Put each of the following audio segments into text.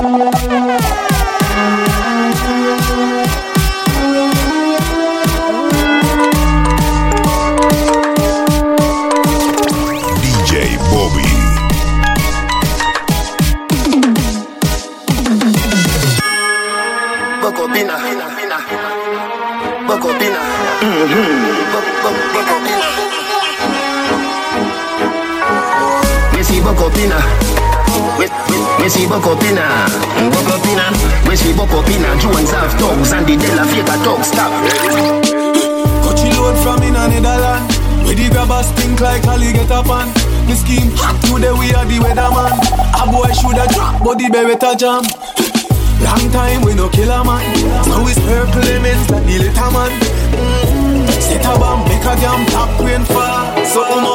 Música buck up in her, buck. When she buck up in her, Jones have thugs and the Della faker thugs stop. Got you load from in Netherlands. We the grabbers stink like Holly get up on. The scheme hot today, we are the weatherman. A boy shoulda drop, but the beretta jam. Long time we no kill a man. Now it's purple lemons like the little man. Mm-hmm. Set a bomb, make a jam, top queen far. So um,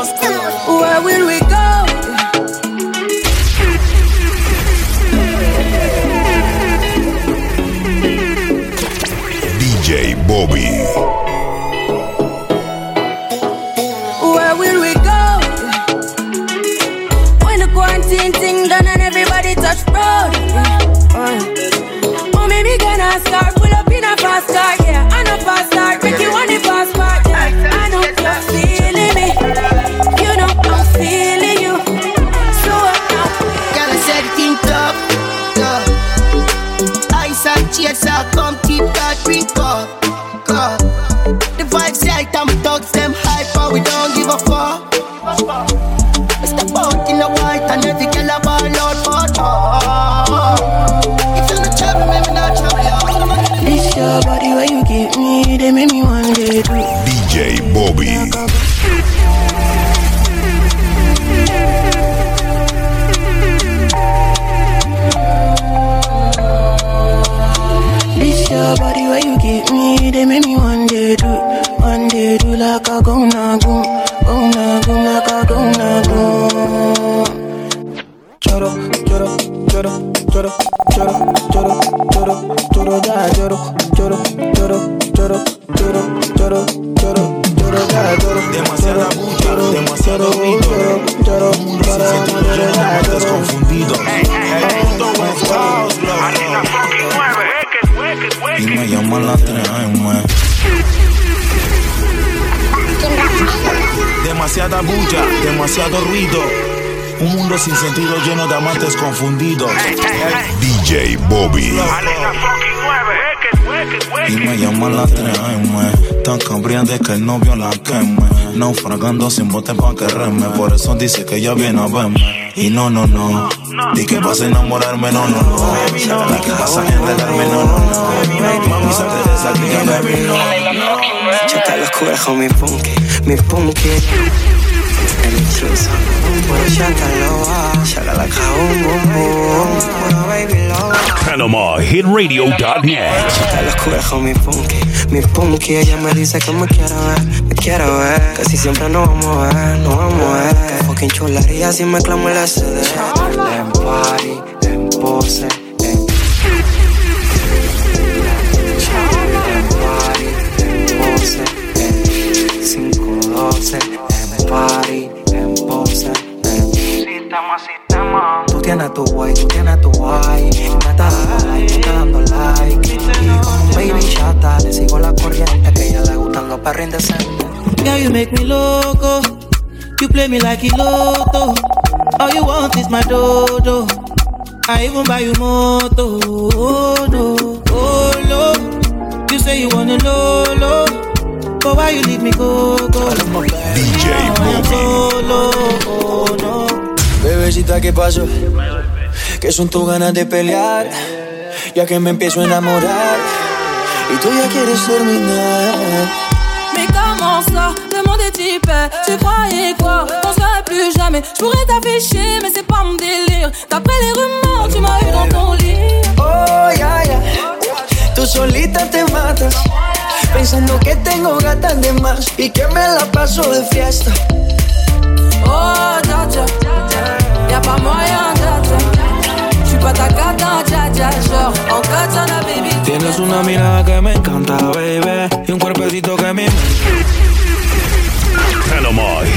queme. Naufragando sin bote pa' que reme. Por eso dice que ella viene a verme. Y no, no, no. Di que vas a enamorarme, no, no, no. Di que vas a enredarme, no, no, no. Mami, salte de esa clica, baby, no. Checa los cuernos, mi punky, mi punky. El intruso. Baby loa. PanamaHitRadio.net. Checa los cuernos, mi punky, mi punky. Ella me dice que me quiere ver, me quiere ver. Casi siempre nos vamos a ver, nos vamos a ver. Que fucking chularía si me clamo el SD. En party, en pose, en party, en pose, en 512, en party, en pose, en sistema, sistema. Tú tienes tu guay, tú tienes tu guay. Me estás dando like, me estás dando like. Y baby chata, le sigo la corriente que ella le gustan los perros indecentes. Girl, you make me loco. You play me like a lotto. All you want is my dodo. I even buy you moto. Oh no, oh no. You say you wanna lolo, but why you leave me go go? DJ solo, oh no. Bebecita, ¿qué pasó? Que son tus ganas de pelear, ya que me empiezo a enamorar. Y tú ya quieres terminar. Comment ça Demande des types, tu croyais quoi? On serait plus jamais. Je pourrais t'afficher, mais c'est pas mon délire. D'après les rumeurs, tu m'as eu dans ton lit. Oh, ya, ya. Tú solita te matas, pensando que tengo gatas de más y que me la paso de fiesta. Oh, dja dja, y'a pas moyen, dja dja. J'suis pas ta cata, dja dja. Genre, en katana, baby. Tienes una mirada que me encanta, baby, y un cuerpecito que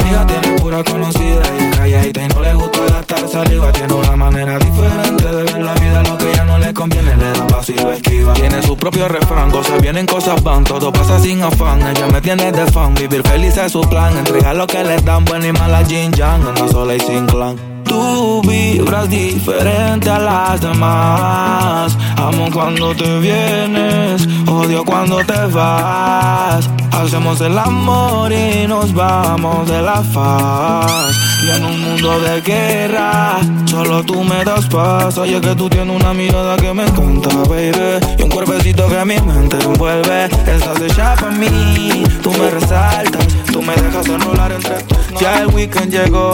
Amiga, tiene pura conocida y calladita y no le gusta gastar saliva. Tiene una manera diferente de ver la vida, lo que ya no le conviene le da paso y lo esquiva. Tiene su propio refrán, cosas vienen, cosas van, todo pasa sin afán. Ella me tiene de fan, vivir feliz es su plan. Entrega lo que le dan, buena y mala Jin Yang, anda sola y sin clan. Tú vibras diferente a las demás. Amo cuando te vienes, odio cuando te vas. Hacemos el amor y nos vamos de la faz. Y en un mundo de guerra, solo tú me das paz. Oye, que tú tienes una mirada que me encanta, baby. Y un cuerpecito que mi mente envuelve. Estás hecha para mí, tú me resaltas. Tú me dejas enrolar entre tus Ya el weekend llegó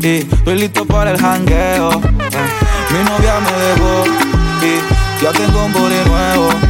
y estoy listo para el jangueo. eh. Mi novia me dejó y ya tengo un body nuevo.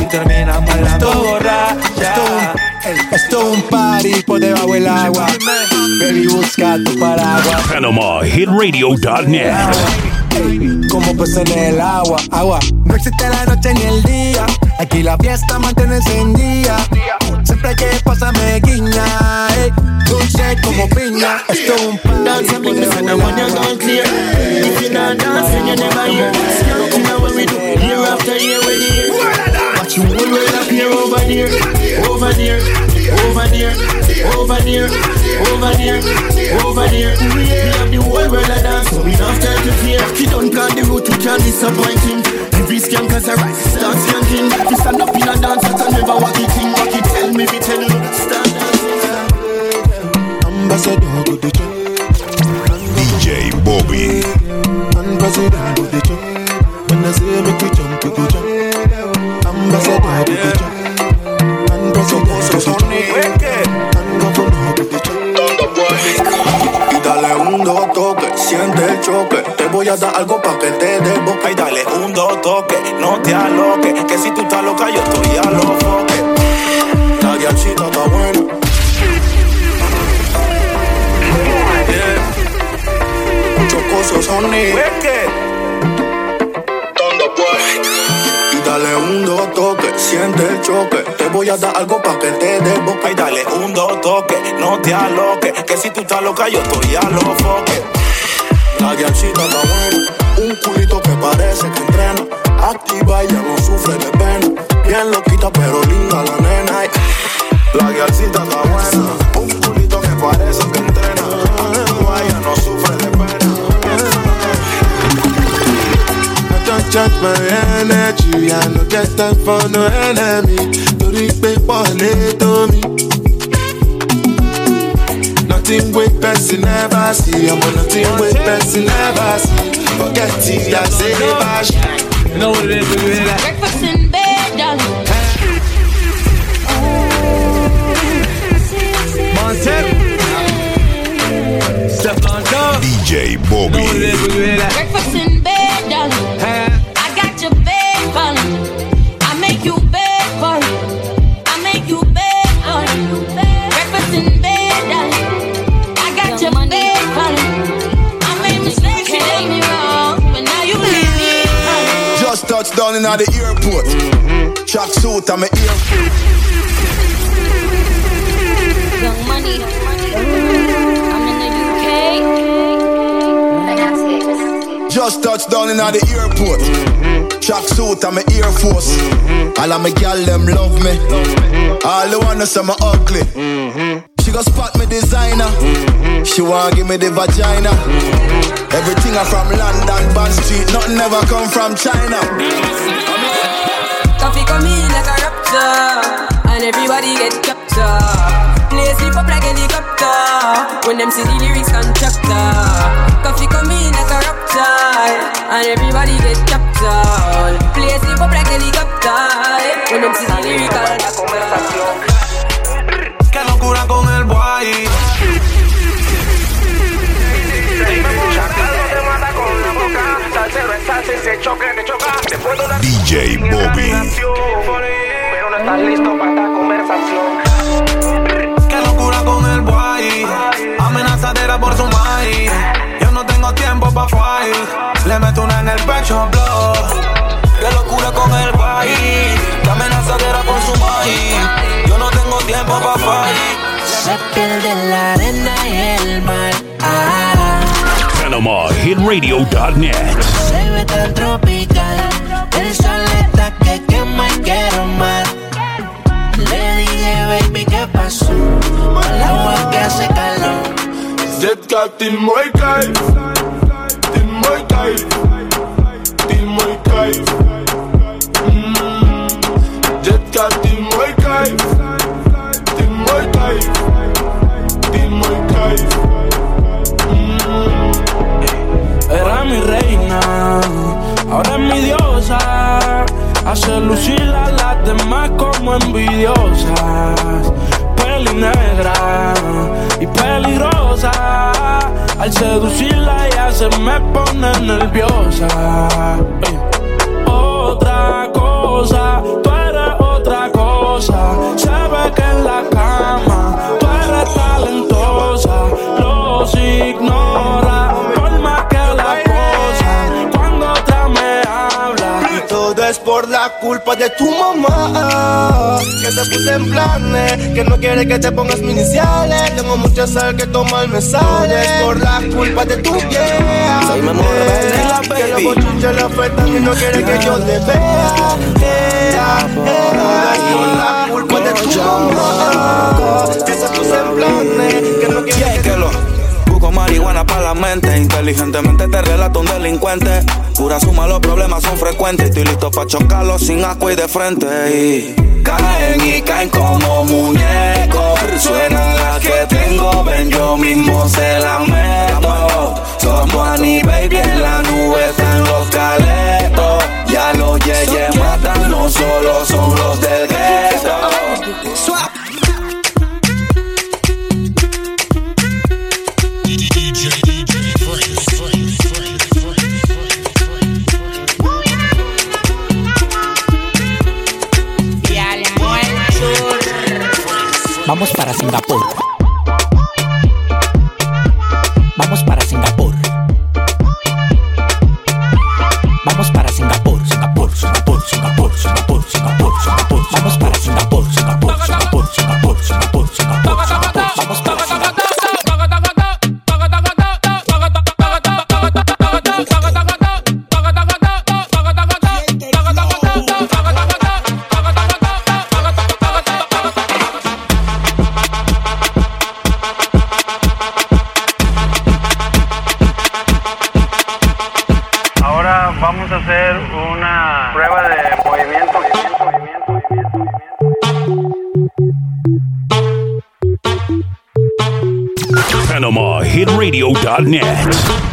y terminan bailando borracha. Esto es un party por debajo del agua. Baby, busca tu paraguas. PanamaHitRadio.net. Como pues en el agua, agua. No existe la noche ni el día. Aquí la fiesta mantiene encendida. Siempre que pasa me guiña. ey. Dulce como piña. Esto es un party. Por bring me and I want you gone clear. If you not dancing, you never hear. You know what we do year after year with year. You all way up here over there, over there, over there, over there, over there, over there. We have the whole world a dance, so we don't start to fear. He don't plan the route, we can't disappoint him. Every scam cause I rise, start skanking. We stand up in a dance, I never walk it in. Walk it, tell me, we tell you, stand dancing. Ambassador to the. DJ Bobby. And president to. When I say make we jump, we go jump. Ambassador to the chop. And president to the chop. And governor to the chop. Y dale un dos toque, siente el choque. Te voy a dar algo pa' que te dé boca. Y dale un dos toque, no te aloques. Que si tú estás loca, yo estoy a los foques. La guiachita está buena. Chocoso Sony. Un dos toque, siente el choque. Te voy a dar algo pa' que te dé boca. Y dale un dos toque, no te aloques. Que si tú estás loca, yo estoy a los foques. La guiachita está buena. Un culito que parece que entrena. Activa y ya no sufre de pena. Bien loquita, pero linda la nena. La guiachita está buena. Un culito que parece que entrena. Activa y ya no sufre de pena. I don't judge my energy. I no get time for no enemy. Torí pé pọ̀lẹ́ tó mi. Nothing wey person never see. I'm nothing wey person never see. Forget it, I say bash. You know what it is, baby. That. Breakfast in bed, darling. Montana. Step on top. DJ You know what it Bobby. baby. That. In the airport. Track suit, I'm a ear. Young money. I'm in the UK. Just touched down in the airport. Track suit, I'm a Air Force. All of my gal them love me. All the wanna say me ugly. She wanna give me the vagina. Everything I from London, Bond Street. Nothing ever come from China. Coffee come in like a raptor, and everybody get captured. Play sleep up like helicopter. When them see the lyrics contractor. Coffee come in like a raptor, and everybody get tapped out. Play slip up like helicopter. When them see the lyrical Qué locura con el boy. DJ Bobby. Pero no estás listo para esta conversación. Qué locura con el boy. Amenazadera por su maíz. Yo no tengo tiempo pa' fight. Le meto una en el pecho, blow. Qué locura con el boy. Qué amenazadera por su maíz. Yo no tengo tiempo pa' fight. Se pierde la arena y el mar. Ah, tan tropical. El sol está que quema y quiero más. Le dije, baby, ¿qué pasó? Al agua que hace calor. Jetka till mooie kijf Till mooie kijf Till Hace lucir a las demás como envidiosas. Peli negra y peligrosa. Al seducirla ya se me pone nerviosa. Ey. Otra cosa, tú eres otra cosa. Se la culpa de tu mamá. Que te puse en planes Que no quiere que te pongas mis iniciales Tengo mucha sal que tomar me sale. Por la culpa de tu vieja. Soy mi amor, Yeah. baby. Que los le afectan y no quiere que yo te vea. Por la culpa de tu mamá. Que te puse en planes Que no quiere marihuana para la mente. Inteligentemente te relato un delincuente. Pura suma, los problemas son frecuentes. Estoy listo para chocarlos sin asco y de frente. Y caen y caen como muñecos. Suenan las que tengo, ven, yo mismo se la meto. Somos Annie Baby en la nube, están los caletos. Ya los yeyes matan, no solo son los del gueto. PanamaHitRadio.net.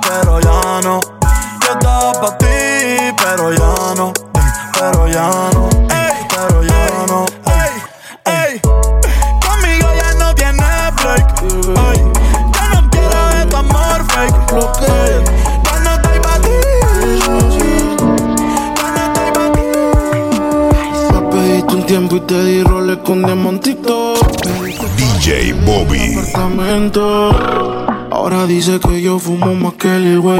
pero ya no. Yo estaba para ti, pero ya no. Ey, pero ya no. Ey, pero ya no. Ey, ey. Conmigo ya no tienes break. Ey, yo no quiero de tu amor fake. Ya no estoy pa' ti. Ya no estoy pa' ti. Papi, tiempo y te di roles con diamantito. DJ Bobby. Dice que yo fumo más que el güey.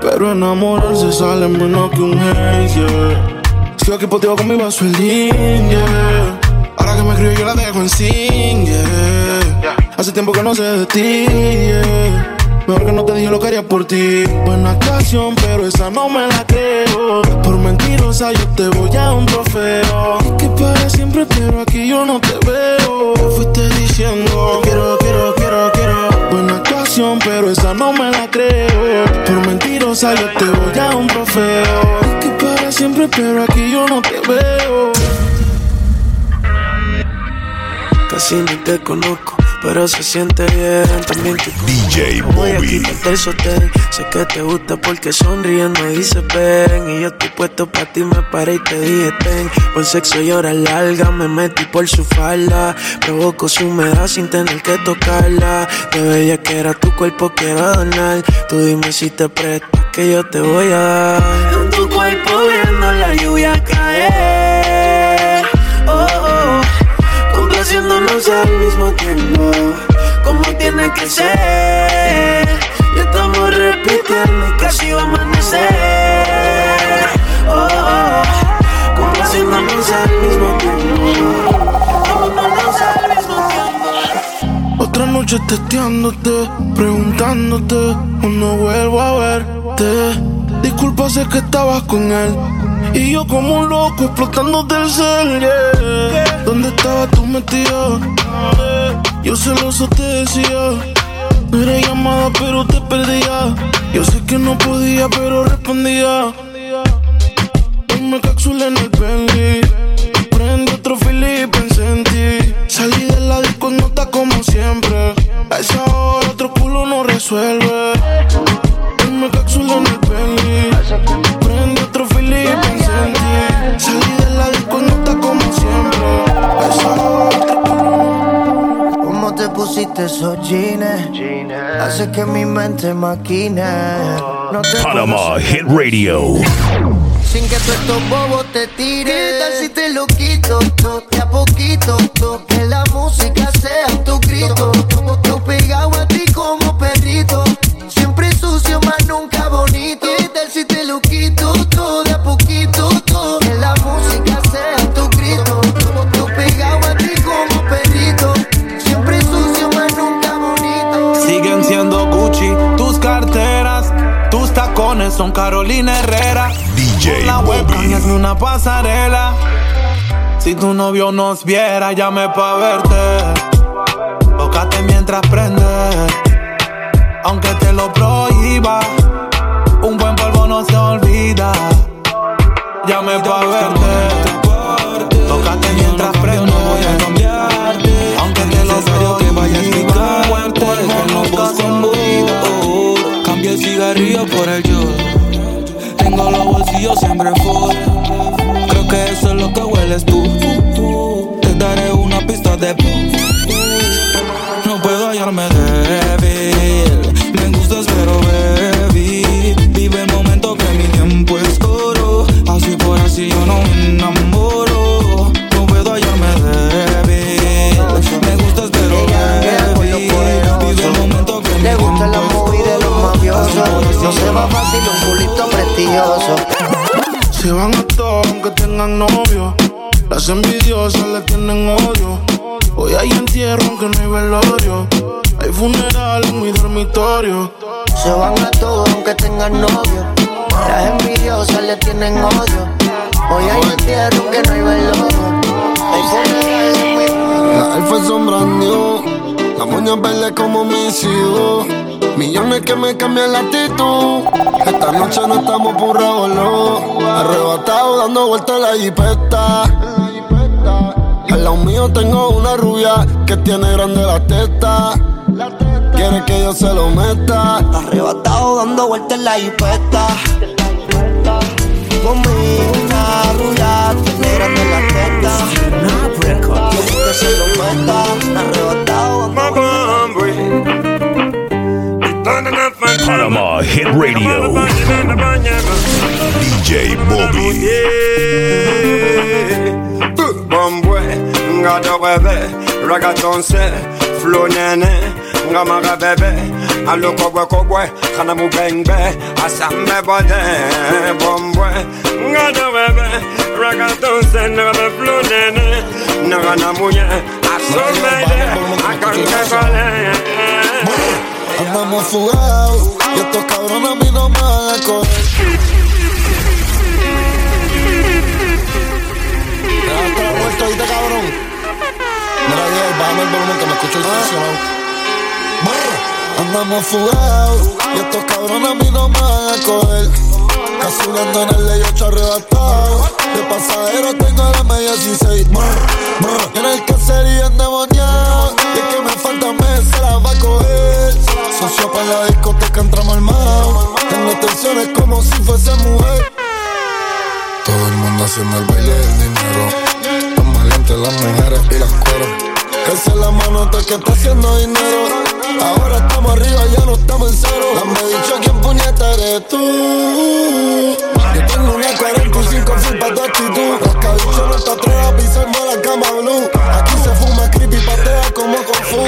Pero enamorarse sale menos que un yeah. Sigo aquí poteo con mi vaso yeah. Ahora que me escribo yo la dejo en sin, yeah. Hace tiempo que no sé de ti. Mejor que no te dije lo que haría por ti. Buena canción, pero esa no me la creo. Por mentirosa yo te voy a un trofeo. Que para siempre, pero aquí yo no te veo. Fuiste diciendo, quiero, quiero, quiero, quiero. Pero esa no me la creo. Por mentirosa yo te voy a un trofeo. Que para siempre, pero aquí yo no te veo. Casi ni te conozco, pero se siente bien. También te DJ a Bobby. sostén. Sé que te gusta porque sonriendo dices ven. Y yo estoy puesto para ti, me paré y te dije ten. Por sexo y horas largas, me metí por su falda. Provoco su humedad sin tener que tocarla. De bella que era tu cuerpo, quiero adornar. Tú dime si te prestas, que yo te voy a dar. En tu cuerpo viendo la lluvia caer. Al mismo tiempo, como tiene que ser. Ya estamos repitiendo y casi va a amanecer. Oh, oh, complaciéndonos al mismo tiempo, al mismo tiempo. Otra noche testeándote, preguntándote, o no vuelvo a verte. Disculpa, sé que estabas con él. Y yo como un loco explotándote el cel, yeah. ¿Dónde estabas tú metido? Yo celoso te decía. No era llamada, pero te perdía. Yo sé que no podía, pero respondía. Ponme cápsula en el Bentley. Prende otro fili y pensé en ti. Salí de la disco nota como siempre. A esa hora otro culo no resuelve. Te pusiste esos jeans? Hace que mi mente maquine. No te Panama Hit Radio. Sin que tú estos bobos te tiren. ¿Qué tal si te lo quito? to, pasarela. Si tu novio nos viera, llame pa' verte. Tócate mientras prende, aunque te lo prohíba. Un buen polvo no se olvida. Llame pa' verte. Tócate mientras prende. Aunque te lo prohíba. que vaya a Un buen polvo no se olvida. Cambio el cigarrillo por el yo. Tengo los bolsillos siempre full. Que eso es lo que hueles tú. Te daré una pista de Cambian la actitud. Esta noche no estamos por no. Arrebatado dando vueltas en la jipeta. Al lado mío tengo una rubia que tiene grande la teta. Quiere que yo se lo meta. Arrebatado dando vueltas en la jipeta. Conmigo una rubia tiene grande la teta. Quiere que se lo meta. Arrebatado dando Panama Hit Radio. DJ Bobby. Uh, bombwe, ngado bebe, ragatonse, flow nene, ngamara bebe, alo kobwe kobwe, kana mu bengbe, asambe bode, bombwe, ngado bebe, ragatonse, ngame flow nene, ngana muye, asombe, akankekole, Andamos fugados y estos cabrones a mí no me van a coger. Déjate la vuelta ahorita, cabrón. Mira, Diego, bájame el volumen que me escucho distorsionado. Andamos fugados y estos cabrones a mí no me van a coger. Casi en el ley 8 arrebatado. De pasajero tengo la media 16. En el caserío endemoniado. Es que me falta mes, se la va a coger. Socio para la discoteca entramos armados. Tengo tensiones como si fuese mujer. Todo el mundo haciendo el baile del dinero. Tan valientes las mujeres y las cueros. Que se la mano que está haciendo dinero. Ahora estamos arriba, ya no estamos en cero. Dame dicho quién puñeta eres tú. Yo tengo una 45 full pa' tu actitud. Las cabichos no te atreves a pisarme la cama blue. Aquí se fuma creepy, patea como con fu.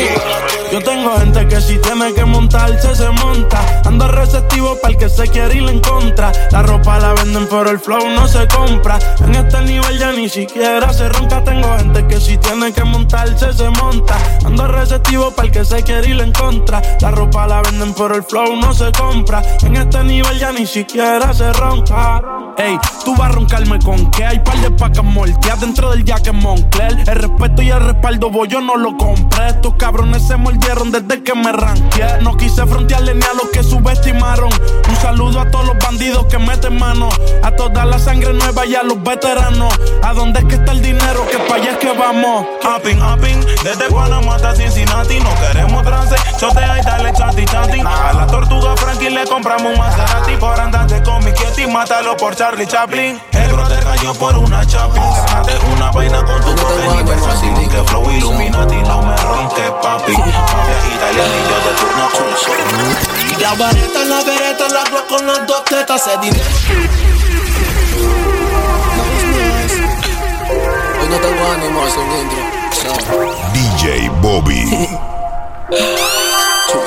Yo tengo gente que si tiene que montarse, se monta. Ando receptivo para el que se quiere ir en contra. La ropa la venden, pero el flow no se compra. En este nivel ya ni siquiera se ronca. Tengo gente que si montarse, se monta. Ando receptivo para el que se quiere ir en contra. La ropa la venden, pero el flow no se compra. En este nivel ya ni siquiera se ronca. Ey, tú vas a roncarme con que hay par de pacas molteadas dentro del jacket Moncler. El respeto y el respaldo, voy, yo no lo compré. Estos cabrones se mordieron desde que me ranqué. No quise frontearle ni a los que subestimaron. Un saludo a todos los bandidos que meten mano. A toda la sangre nueva y a los veteranos. ¿A dónde es que está el dinero? Que pa' allá es que vamos. Desde Panamá hasta Cincinnati No queremos trance, chotea y dale chanti chanti. A la tortuga Frankie le compramos un Maserati. Por andarte con mi Kitty, mátalo por Charlie Chaplin. El brother cayó por una Chaplin. Una vaina con tu poder y fácil Que flow Illuminati, no me ronques papi. Mafia italianillo de turno con La vareta, la vereta, la con las dos tetas, ese dinero. No tengo ánimo a hacer un intro. DJ Bobby.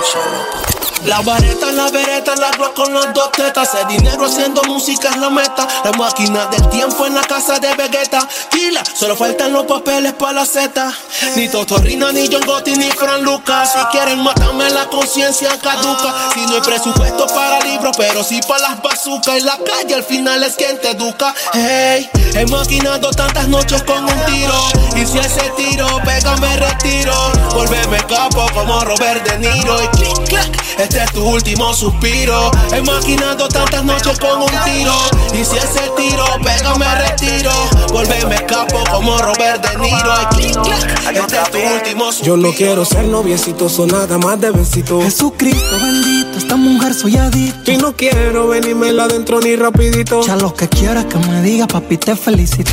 La vareta, la vereta, la glock con las dos tetas. El dinero haciendo música es la meta. La máquina del tiempo en la casa de Vegeta. Kila, solo faltan los papeles para la Z. Ni Totorrina, ni John Gotti, ni Fran Lucas. Si quieren matarme, la conciencia caduca. Si no hay presupuesto para libros, pero sí para las bazucas. Y la calle al final es quien te educa. Hey, he maquinado tantas noches con un tiro. Y si ese tiro pega, me retiro. Volveme capo como Robert De Niro. Este es tu último suspiro. He maquinado tantas noches con un tiro. Y si ese tiro pega, me retiro. Volveme capo como Robert De Niro. Este es tu último suspiro. Yo no quiero ser noviecito, son nada más de besito. Jesucristo bendito, esta mujer soy adicto. Y no quiero venirme adentro ni rapidito. Ya lo que quieras que me diga, papi, te felicito.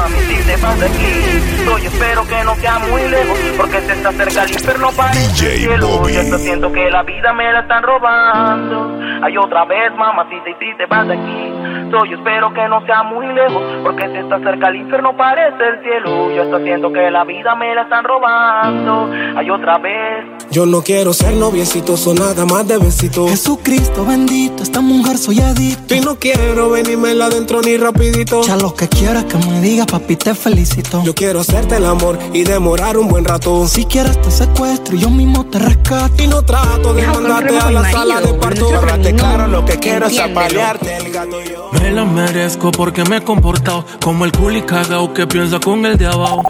Mami, si te vas de aquí, yo espero que no sea muy lejos, porque se está cerca el infierno para el cielo. Yo estoy siento que la vida me la están robando. Hay otra vez, mamacita, y si te vas de aquí, yo espero que no sea muy lejos, porque se está cerca el infierno parece el cielo. Yo estoy siento que la vida me la están robando. Hay otra vez. Yo no quiero ser noviecito, son nada más de besito. Jesucristo bendito, esta mujer soy adicto. Y no quiero venirme adentro ni rapidito. Ya lo que quieras que me diga, papi, te felicito. Yo quiero hacerte el amor y demorar un buen rato. Si quieres te secuestro y yo mismo te rescato. Y no trato de mandarte a la sala de parto. Háblate claro, lo que quiero es apalearte el gato y yo Me la merezco porque me he comportado como el culi cagao que piensa con el de abajo.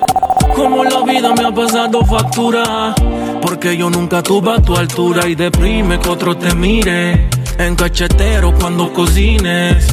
Como la vida me ha pasado factura. Porque yo nunca tuve a tu altura y deprime que otro te mire. En cachetero cuando cocines.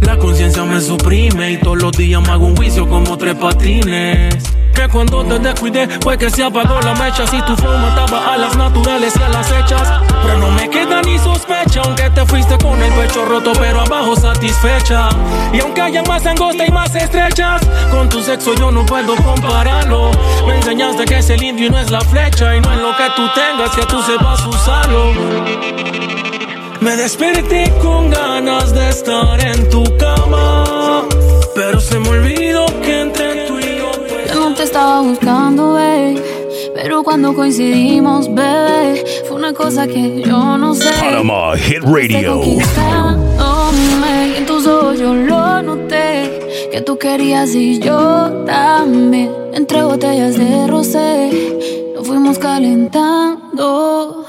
La conciencia me suprime y todos los días me hago un juicio como tres patines. Que cuando te descuidé fue que se apagó la mecha. Si tu flow mataba a las naturales y a las hechas. Pero no me queda ni sospecha, aunque te fuiste con el pecho roto, pero abajo satisfecha. Y aunque haya más angosta y más estrechas, con tu sexo yo no puedo compararlo. Me enseñaste que es el indio y no es la flecha. Y no es lo que tú tengas que tú sepas usarlo. Me desperté con ganas de estar en tu cama, pero se me olvidó que entre tú y yo estaba buscando, babe. Pero cuando coincidimos, bebé, fue una cosa que yo no sé. Panama Hit Radio. En tus ojos yo lo noté. Que tú querías y yo también. Entre botellas de rosé, nos fuimos calentando.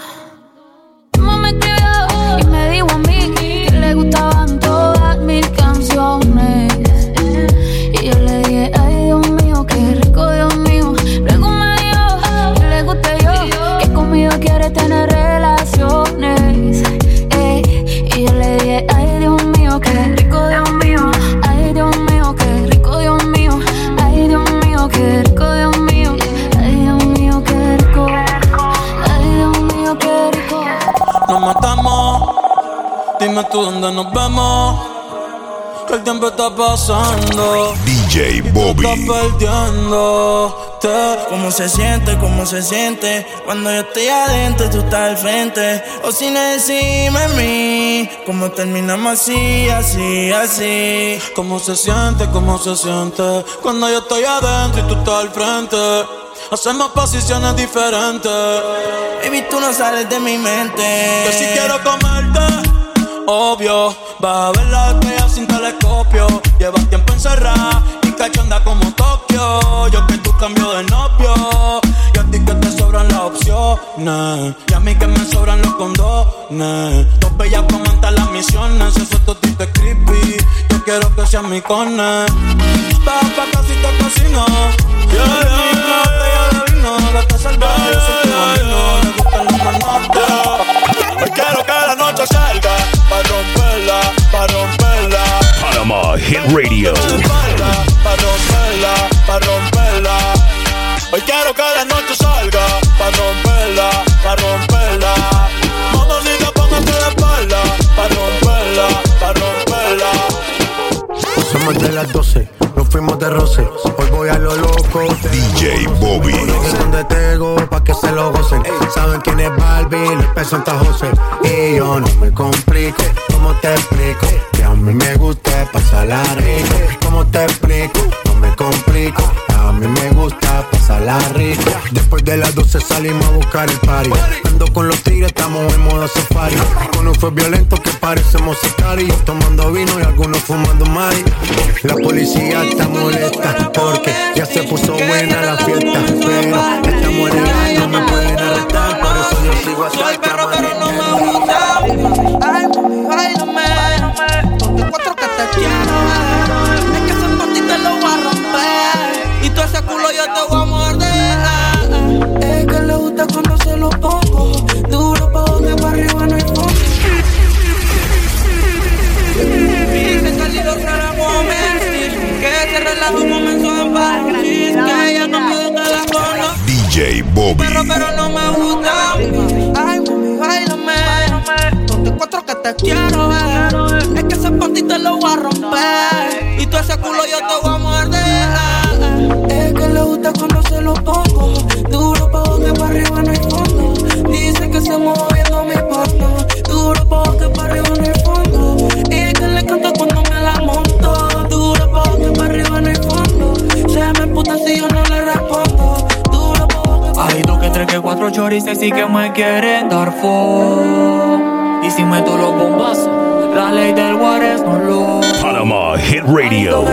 Está pasando. DJ Bobby. Estás perdiendo. ¿Cómo se siente? ¿Cómo se siente? Cuando yo estoy adentro tú estás al frente. O sin encima de mí. ¿Cómo terminamos así, así, así? ¿Cómo se siente? ¿Cómo se siente? Cuando yo estoy adentro y tú estás al frente. Hacemos posiciones diferentes. Baby, tú no sales de mi mente. Que si quiero comerte, obvio. Vas a ver la estrella sin telescopio. Llevas tiempo encerrada y cachonda como Tokio. Yo que tú cambio de novio. Y a ti que te sobran las opciones. Y a mí que me sobran los condones. Dos bellas comentan las misiones. Eso es totito es creepy. Yo quiero que seas mi cone. Baja pa' casita casino. Yeah, yeah. Botella de vino. Gata salvaje, yo soy tu camino. Le gustan los manotes. Hoy quiero que la noche salga. Hit Radio. Pa' romperla, pa' romperla. Hoy quiero que la noche salga. Pa' romperla, pa' romperla. Mamacita, póngate de espalda. Pa' romperla, pa' romperla. Somos de las 12, nos fuimos de roce. Hoy voy a lo loco. DJ Bobby. Son de Tego pa' que se lo gocen. Saben quién es Barbie, los pesos Santa José. Y yo no me complico, ¿cómo te explico? Que a mí me gusta pasarla rico. ¿Cómo te explico? Me complico. A mí me gusta pasarla rico. Después de las 12 salimos a buscar el party. Ando con los tigres, estamos en modo safari. Con fue violento que parecemos sicarios. Tomando vino y algunos fumando mari. La policía está molesta porque ya se puso buena la fiesta. Pero en no me pueden arrestar. Por eso yo sigo a Soy perro, pero no me gusta. Ay, mami, bailame. Ponte cuatro que te quiero culo yo te voy a morder. Es que le gusta cuando se lo pongo. Duro pa' donde pa' arriba no hay fondo. Dice que si lo mentir. Que ese relajo comenzó en París. Que ella no puede que la conozco. DJ Bobby. Pero, pero no me gusta. Ay, mami, bailame. Ponte cuatro que te quiero ver. Es que ese panty te lo voy a romper. Y todo ese culo yo te voy a morder. Que le gusta cuando se lo pongo. Duro pa' que pa' arriba no hay fondo. Dice que se moviendo mi porno. Duro pa' que pa' arriba no hay fondo. Y que le encanta cuando me la monto. Duro pa' que pa' arriba no hay fondo. Se me puta si yo no le respondo. Duro pa' Hay dos que tres que cuatro chorices sí que me quieren dar fo. Y si meto los bombazos, la ley del Juárez no lo. Panama Hit Radio.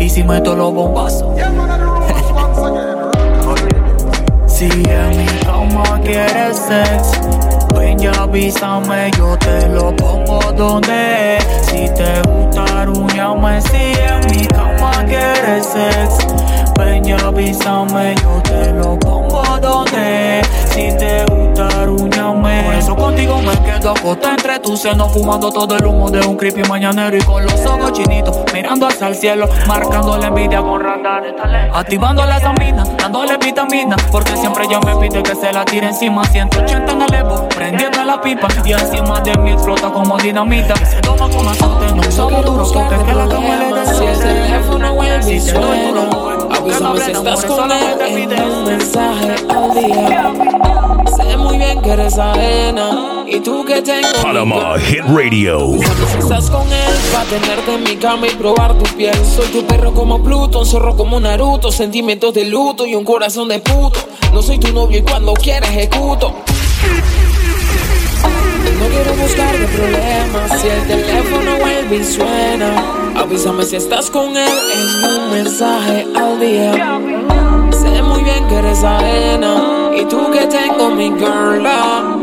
Y si meto los bombazos. si en mi cama quieres sex, ven ya avísame, yo te lo pongo donde. Si te gusta llame si en mi cama quieres sex. Ven ya avísame, yo te lo pongo donde. Si te quedo acostada entre tus senos, fumando todo el humo de un creepy mañanero y con los ojos chinitos, mirando hacia el cielo, marcando la envidia con radares. Activando la zamina, dándole vitamina, porque siempre ella me pide que se la tire encima. 180 en el Evo, prendiendo la pipa, y encima de mí explota como dinamita. Se toma con azote, no somos duros, toque que la cama le el Si te doy tu suena, estás con él solamente en un mensaje al día. Sé muy bien que eres ajena. Y tú que tengo. Panama Hit Radio. Si estás con él, pa' tenerte en mi cama y probar tu piel. Soy tu perro como Pluto, un zorro como Naruto. Sentimientos de luto y un corazón de puto. No soy tu novio y cuando quieras ejecuto. Quiero buscar de problemas. Si el teléfono vuelve y suena, avísame si estás con él en un mensaje al día. Sé muy bien que eres ajena y tú que tengo mi girl.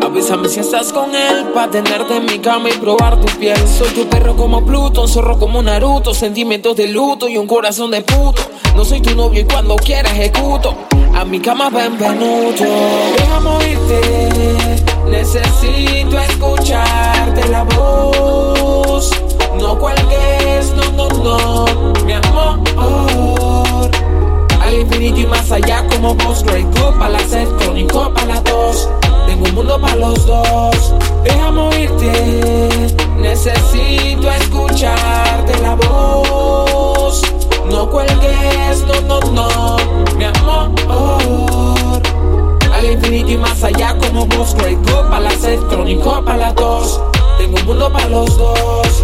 Avísame si estás con él pa' tenerte en mi cama y probar tu piel. Soy tu perro como Pluto, un zorro como Naruto, sentimientos de luto y un corazón de puto. No soy tu novio y cuando quiera ejecuto. A mi cama benvenuto. Déjame oírte. Necesito escucharte la voz. No cuelgues, no, no, no, mi amor. Al infinito y más allá como vos, Grey Cup para la set, crónico para la dos. Tengo un mundo para los dos. Déjame oírte. Necesito escucharte la voz. No cuelgues, no, no, no, mi amor. Infinito y más allá como vos, Cup para la set, crónico para la dos. Tengo un mundo para los dos.